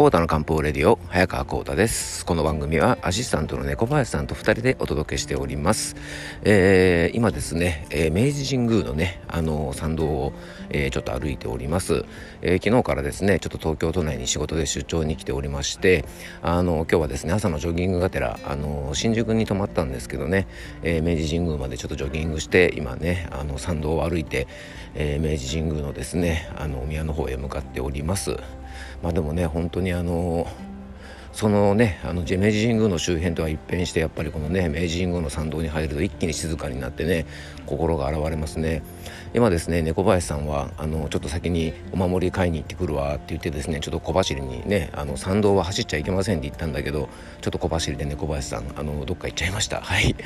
コータの漢方レディオ早川コータです。この番組はアシスタントの猫林さんと2人でお届けしております、えー、今ですね、えー、明治神宮のねあの参道を、えー、ちょっと歩いております、え昨日からですねちょっと東京都内に仕事で出張に来ておりましてあの今日はですね朝のジョギングがてらあの新宿に泊まったんですけどね、え明治神宮までちょっとジョギングして今ねあの参道を歩いて、え明治神宮のですねあのお宮の方へ向かっております。まあでもね本当にあのそのねあの明治神宮の周辺とは一変してやっぱりこのね明治神宮の参道に入ると一気に静かになってね心が現れますね。今ですね猫林さんはあのちょっと先にお守り買いに行ってくるわって言ってですねちょっと小走りにねあの参道は走っちゃいけませんって言ったんだけどちょっと小走りで猫林さんあのどっか行っちゃいました。はい。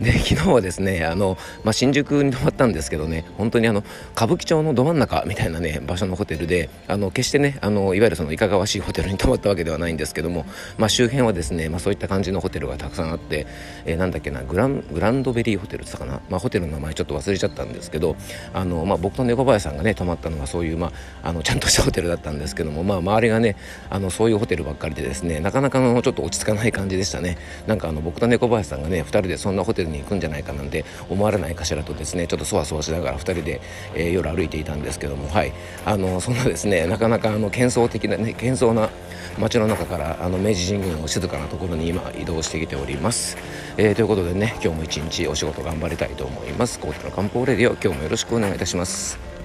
で昨日はですねあの、まあ、新宿に泊まったんですけどね本当にあの歌舞伎町のど真ん中みたいなね場所のホテルであの決してねあのいわゆるそのいかがわしいホテルに泊まったわけではないんですけども、まあ、周辺はですね、まあ、そういった感じのホテルがたくさんあって、えー、なんだっけなグラングランドベリーホテルって言ったかな、まあ、ホテルの名前ちょっと忘れちゃったんですけどあの、まあ、僕と猫林さんがね泊まったのがそういう、まあ、あのちゃんとしたホテルだったんですけども、まあ、周りがねあのそういうホテルばっかりでですねなかなかのちょっと落ち着かない感じでしたね。なんかあの僕と猫林さんがね2人でそんなホテルに行くんじゃないかなんて思われないかしらとですねちょっとそわそわしながら2人で、えー、夜歩いていたんですけどもはい。あのそんなですねなかなかあの幻想的なね幻想な街の中からあの明治神宮の静かなところに今移動してきております、えー、ということでね今日も一日お仕事頑張りたいと思います。コートの漢方レディオ今日もよろしくお願いいたします。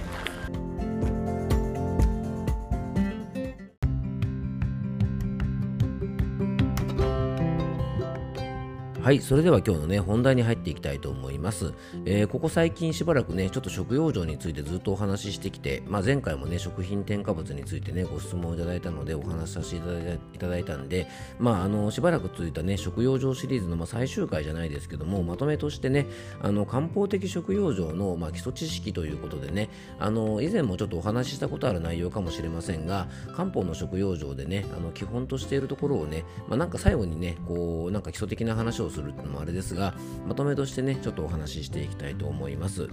はい、それでは今日のね、本題に入っていきたいと思います。えー、ここ最近しばらくね、ちょっと食用場についてずっとお話ししてきて、まあ、前回もね、食品添加物についてね、ご質問をいただいたのでお話しさせていただいたいただいたんで、まあ、あの、しばらく続いたね、食用場シリーズの、まあ、最終回じゃないですけども、まとめとしてね、あの、漢方的食用場の、まあ、基礎知識ということでね、あの、以前もちょっとお話ししたことある内容かもしれませんが、漢方の食用場でね、あの、基本としているところをね、まあ、なんか最後にね、こう、なんか基礎的な話をするっていうのもあれですがまとめとしてねちょっとお話ししていきたいと思います。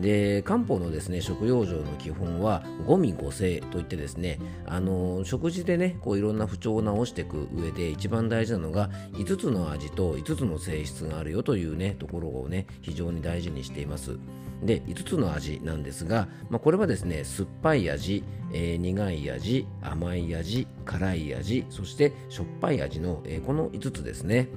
で漢方のですね食用上の基本は五味五性といってですねあの食事でねこういろんな不調を治していく上で一番大事なのが5つの味と5つの性質があるよというねところをね非常に大事にしています。で5つの味なんですが、まあ、これはですね酸っぱい味、えー、苦い味甘い味辛い味そしてしょっぱい味の、えー、この5つですね。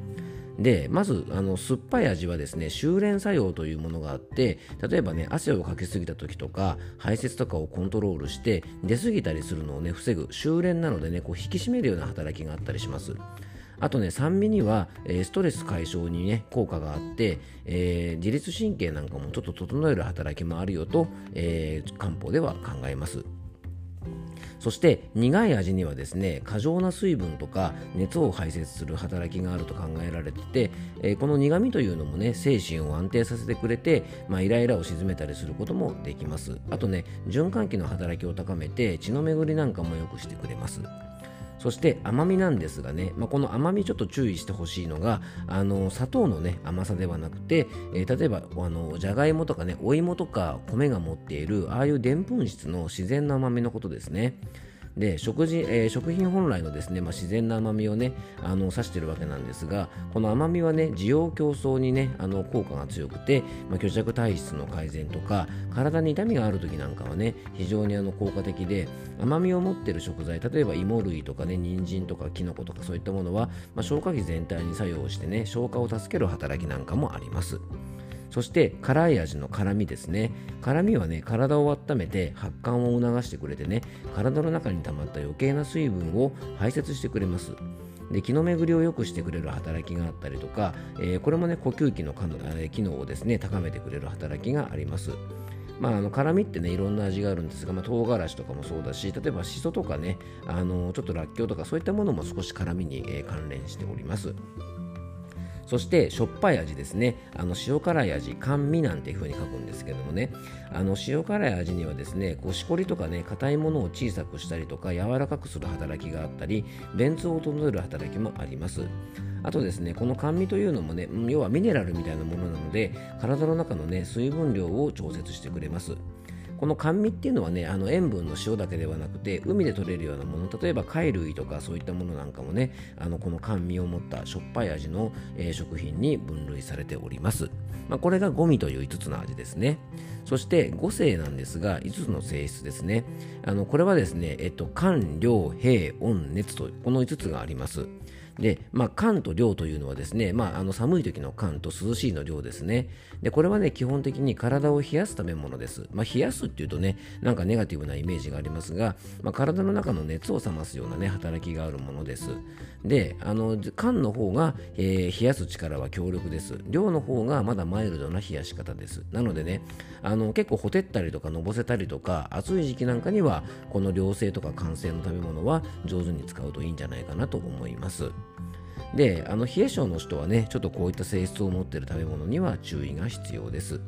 でまずあの酸っぱい味はですね修練作用というものがあって例えばね汗をかけすぎた時とか排泄とかをコントロールして出過ぎたりするのをね防ぐ修練なのでねこう引き締めるような働きがあったりします。あとね酸味には、えー、ストレス解消にね効果があって、えー、自律神経なんかもちょっと整える働きもあるよと、えー、漢方では考えます。そして苦い味にはですね過剰な水分とか熱を排泄する働きがあると考えられてて、えー、この苦味というのもね精神を安定させてくれて、まあ、イライラを鎮めたりすることもできます。あとね循環器の働きを高めて血の巡りなんかも良くしてくれます。そして甘みなんですがね、まあ、この甘みちょっと注意してほしいのがあの砂糖のね甘さではなくて、えー、例えばあのじゃがいもとかねお芋とか米が持っているああいうでんぷん質の自然な甘みのことですね。で食事、えー、食品本来のですね、まあ、自然な甘みをねあの指しているわけなんですがこの甘みはね需要競争にねあの効果が強くて、まあ、虚弱体質の改善とか体に痛みがある時なんかはね非常にあの効果的で甘みを持っている食材例えば芋類とかね人参とかきのことかそういったものは、まあ、消化器全体に作用してね消化を助ける働きなんかもあります。そして辛い味の辛みですね。辛みはね体を温めて発汗を促してくれてね体の中に溜まった余計な水分を排泄してくれます。で気の巡りを良くしてくれる働きがあったりとか、えー、これもね呼吸器の機能をですね高めてくれる働きがあります。まあ、あの辛みってねいろんな味があるんですが、まあ、唐辛子とかもそうだし例えばしそとかねあのちょっとらっきょうとかそういったものも少し辛みに、えー、関連しております。そしてしょっぱい味ですね。あの塩辛い味甘味なんていう風に書くんですけどもね。あの塩辛い味にはですねこうしこりとかね硬いものを小さくしたりとか柔らかくする働きがあったり便通を整える働きもあります。あとですねこの甘味というのもね要はミネラルみたいなものなので体の中のね水分量を調節してくれます。この甘味っていうのはねあの塩分の塩だけではなくて海で取れるようなもの例えば貝類とかそういったものなんかもねあのこの甘味を持ったしょっぱい味の、えー、食品に分類されております、まあ、これがゴミという5つの味ですね。そして五性なんですが5つの性質ですね。あのこれはですね、えっと、寒涼平温熱とこの5つがあります。で、まあ、寒と涼というのはですね、まあ、あの寒い時の寒と涼しいの涼ですね。で、これはね、基本的に体を冷やすためものです。まあ、冷やすっていうとね、なんかネガティブなイメージがありますが、まあ、体の中の熱を冷ますようなね、働きがあるものです。で、あの、寒の方が、えー、冷やす力は強力です。涼の方がまだマイルドな冷やし方です。なのでね、あの、結構ほてったりとかのぼせたりとか、暑い時期なんかには、この涼性とか寒性の食べ物は上手に使うといいんじゃないかなと思います。であの冷え性の人はねちょっとこういった性質を持っている食べ物には注意が必要です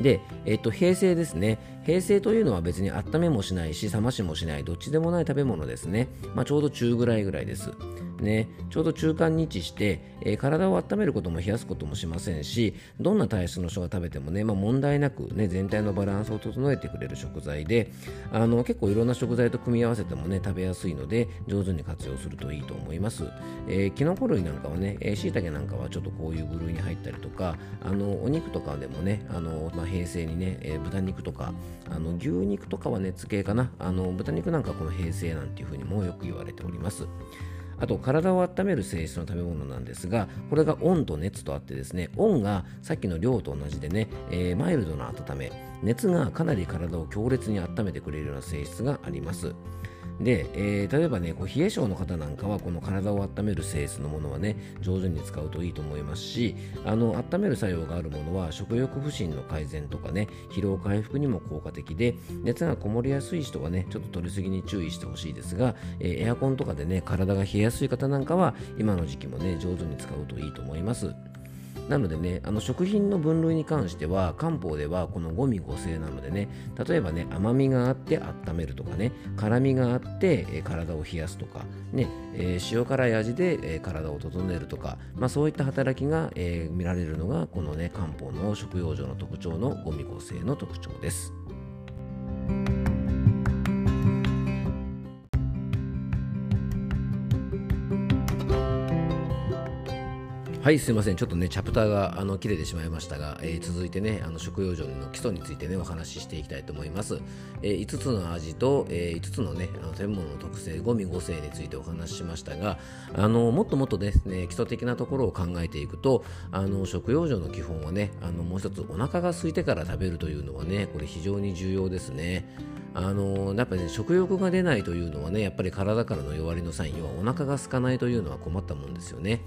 で、えっと、平成ですね。平成というのは別に温めもしないし、冷ましもしない、どっちでもない食べ物ですね。まあ、ちょうど中ぐらいぐらいです。ね、ちょうど中間に位置して、えー、体を温めることも冷やすこともしませんしどんな体質の人が食べてもね、まあ、問題なく、ね、全体のバランスを整えてくれる食材であの結構いろんな食材と組み合わせてもね食べやすいので上手に活用するといいと思います、えー、キノコ類なんかはねしいたけなんかはちょっとこういう部類に入ったりとかあのお肉とかでもねあの、まあ、平成にね、えー、豚肉とかあの牛肉とかは熱系かな。あの豚肉なんかこの平成なんていうふうにもよく言われております。あと体を温める性質の食べ物なんですがこれが温と熱とあってですね温がさっきの量と同じでね、えー、マイルドな温め熱がかなり体を強烈に温めてくれるような性質があります。で、えー、例えばねこう冷え性の方なんかはこの体を温める性質のものはね上手に使うといいと思いますしあの温める作用があるものは食欲不振の改善とかね疲労回復にも効果的で熱がこもりやすい人はねちょっと取りすぎに注意してほしいですが、えー、エアコンとかでね体が冷えやすい方なんかは今の時期もね上手に使うといいと思います。なのでね、あの食品の分類に関しては、漢方ではこの五味五性なのでね、例えばね、甘みがあって温めるとかね、辛みがあって、体を冷やすとか、ね、塩辛い味で、体を整えるとか、まあ、そういった働きが、見られるのが、このね、漢方の食用上の特徴の五味五性の特徴です。はいすいません。ちょっとねチャプターがあの切れてしまいましたが、えー、続いてねあの食用上の基礎についてねお話ししていきたいと思います、えー、5つの味と、えー、5つのねあの食べ物の特性五味五性についてお話ししましたがあのもっともっとですね基礎的なところを考えていくとあの食用上の基本はねあのもう一つお腹が空いてから食べるというのはねこれ非常に重要ですね。あのやっぱり、ね、食欲が出ないというのはねやっぱり体からの弱りのサインはお腹が空かないというのは困ったもんですよね。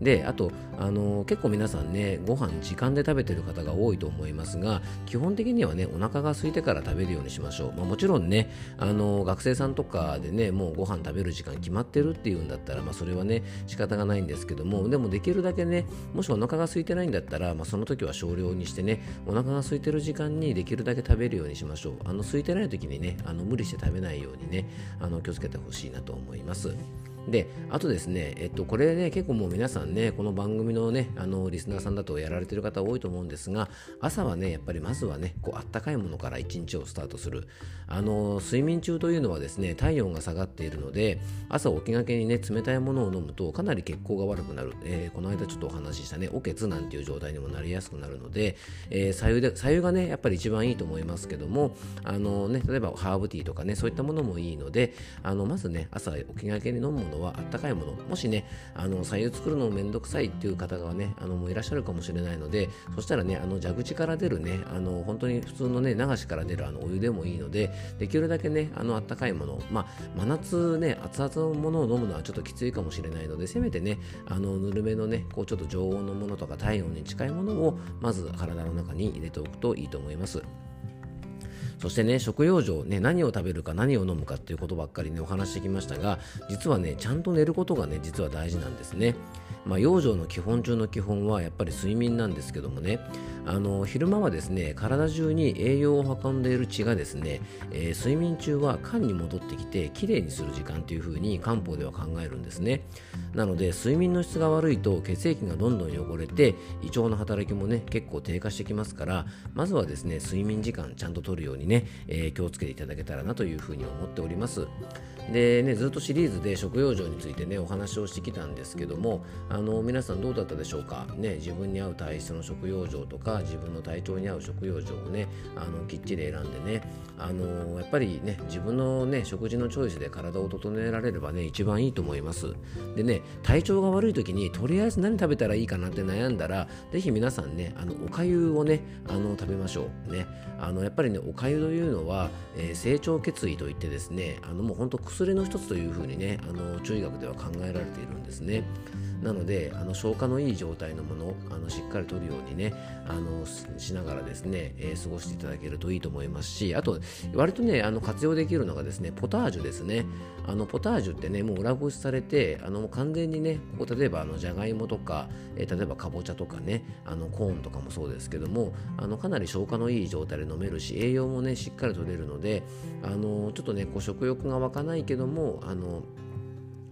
であとあの結構皆さんねご飯時間で食べてる方が多いと思いますが基本的にはねお腹が空いてから食べるようにしましょう、まあ、もちろんねあの学生さんとかでねもうご飯食べる時間決まってるっていうんだったら、まあ、それはね仕方がないんですけどもでもできるだけねもしお腹が空いてないんだったら、まあ、その時は少量にしてねお腹が空いてる時間にできるだけ食べるようにしましょう。あの空いてない時にねあの無理して食べないようにねあの気をつけてほしいなと思います。で、あとですね、えっと、これね、結構もう皆さんね、この番組のね、あの、リスナーさんだとやられてる方多いと思うんですが、朝はね、やっぱりまずはね、こう、あったかいものから一日をスタートする。あの、睡眠中というのはですね、体温が下がっているので、朝起きがけにね、冷たいものを飲むと、かなり血行が悪くなる。えー、この間ちょっとお話ししたね、おけつなんていう状態にもなりやすくなるので、えー、左右で、左右がね、やっぱり一番いいと思いますけども、あのね、例えばハーブティーとかね、そういったものもいいので、あの、まずね、朝起きがけに飲むものはあったかいもの、もしね、あの、左右作るのめんどくさいっていう方がね、あの、もういらっしゃるかもしれないので、そしたらね、あの、蛇口から出るね、あの、本当に普通のね、流しから出るあの、お湯でもいいので、できるだけね、あの、あったかいもの、まあ、真夏ね、熱々のものを飲むのはちょっときついかもしれないので、せめてね、あの、ぬるめのね、こう、ちょっと常温のものとか体温に近いものを、まず体の中に入れておくといいと思います。そしてね、食用上、ね、何を食べるか何を飲むかっていうことばっかりね、お話してきましたが、実はね、ちゃんと寝ることがね、実は大事なんですね。まあ、養生の基本中の基本はやっぱり睡眠なんですけどもね。あの昼間はですね体中に栄養を運んでいる血がですね、えー、睡眠中は肝に戻ってきてきれいにする時間というふうに漢方では考えるんですね。なので睡眠の質が悪いと血液がどんどん汚れて胃腸の働きもね結構低下してきますからまずはですね睡眠時間ちゃんととるようにね、えー、気をつけていただけたらなというふうに思っております。でねずっとシリーズで食用状についてねお話をしてきたんですけどもあの皆さんどうだったでしょうか？ね自分に合う体質の食用状とか自分の体調に合う食用状をねあのきっちり選んでねあのやっぱりね自分のね食事のチョイスで体を整えられればね一番いいと思います。でね体調が悪い時にとりあえず何食べたらいいかなって悩んだらぜひ皆さんねあのおかゆをねあの食べましょう。ねあのやっぱりねおかゆというのは、えー、成長血衣といってですねあのもう本当薬の一つというふうにねあの中医学では考えられているんですね。なのであの消化のいい状態のものあのしっかりとるようにねあのしながらですね、えー、過ごしていただけるといいと思いますしあと割とねあの活用できるのがですねポタージュですね。あのポタージュってねもう裏ごしされてあの完全にねここ例えばあのじゃがいもとか、えー、例えばかぼちゃとかねあのコーンとかもそうですけどもあのかなり消化のいい状態で飲めるし栄養もねしっかりとれるのであのちょっとねこう食欲が湧かないけどもあの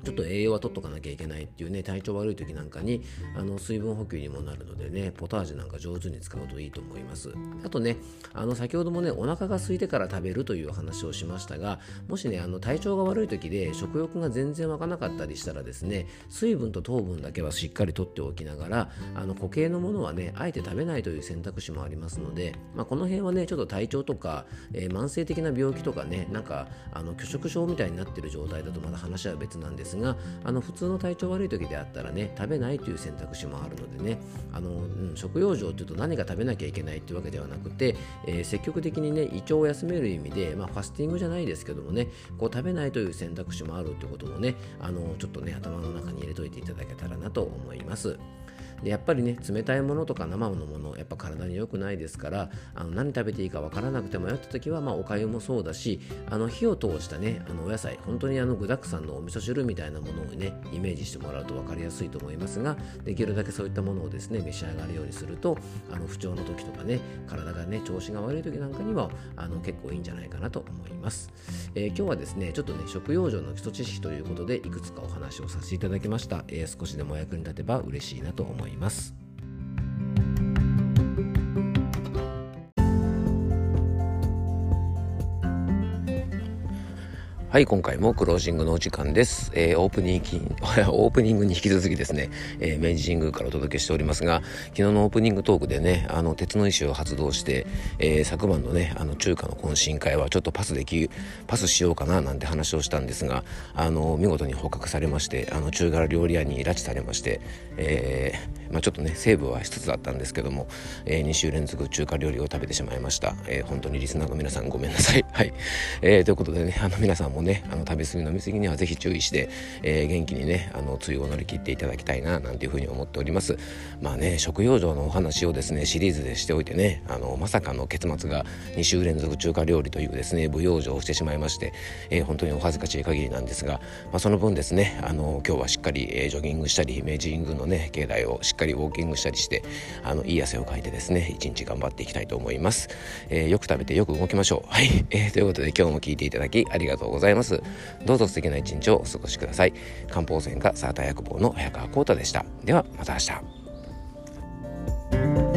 ちょっと栄養は取っとかなきゃいけないっていうね体調悪い時なんかにあの水分補給にもなるのでねポタージュなんか上手に使うといいと思います。あとねあの先ほどもねお腹が空いてから食べるという話をしましたがもしねあの体調が悪い時で食欲が全然湧かなかったりしたらですね水分と糖分だけはしっかりとっておきながらあの固形のものはねあえて食べないという選択肢もありますので、まあ、この辺はねちょっと体調とか、えー、慢性的な病気とかねなんかあの拒食症みたいになってる状態だとまだ話は別なんですがあの普通の体調悪い時であったらね食べないという選択肢もあるのでねあの、うん、食用状っていうと何か食べなきゃいけないっていうわけではなくて、えー、積極的にね胃腸を休める意味で、まあ、ファスティングじゃないですけどもねこう食べないという選択肢もあるってこともねあのちょっとね頭の中に入れといていただけたらなと思います。でやっぱりね冷たいものとか生のものやっぱ体に良くないですからあの何食べていいか分からなくて迷った時は、まあ、おかゆもそうだしあの火を通したねあのお野菜本当にあの具沢山のお味噌汁みたいなものをねイメージしてもらうと分かりやすいと思いますができるだけそういったものをですね召し上がるようにするとあの不調の時とかね体がね調子が悪い時なんかにはあの結構いいんじゃないかなと思います、えー、今日はですねちょっとね食用上の基礎知識ということでいくつかお話をさせていただきました、えー、少しでもお役に立てば嬉しいなと思います。います。はい、今回もクロージングのお時間です。えー、オープニング、オープニングに引き続きですね、えー、明治神宮からお届けしておりますが、昨日のオープニングトークでね、あの、鉄の意志を発動して、えー、昨晩のね、あの、中華の懇親会はちょっとパスでき、パスしようかななんて話をしたんですが、あの、見事に捕獲されまして、あの、中華料理屋に拉致されまして、えー、まあちょっとね、セーブはしつつだったんですけども、えー、2週連続中華料理を食べてしまいました。えー、本当にリスナーの皆さんごめんなさい。はい。えー、ということでね、あの、皆さんもねあの食べ過ぎ飲み過ぎにはぜひ注意して、えー、元気にねあの梅雨を乗り切っていただきたいななんていうふうに思っております。まあね食用上のお話をですねシリーズでしておいてねあのまさかの結末が2週連続中華料理というですね舞踊場をしてしまいまして、えー、本当にお恥ずかしい限りなんですが、まあ、その分ですねあの今日はしっかり、えー、ジョギングしたり明治神宮のね境内をしっかりウォーキングしたりしてあのいい汗をかいてですね一日頑張っていきたいと思います、えー、よく食べてよく動きましょう。はい、えー、ということで今日も聞いていただきありがとうございますいます。どうぞ素敵な一日をお過ごしください。漢方専科サーター薬房の早川浩太でした。ではまた明日。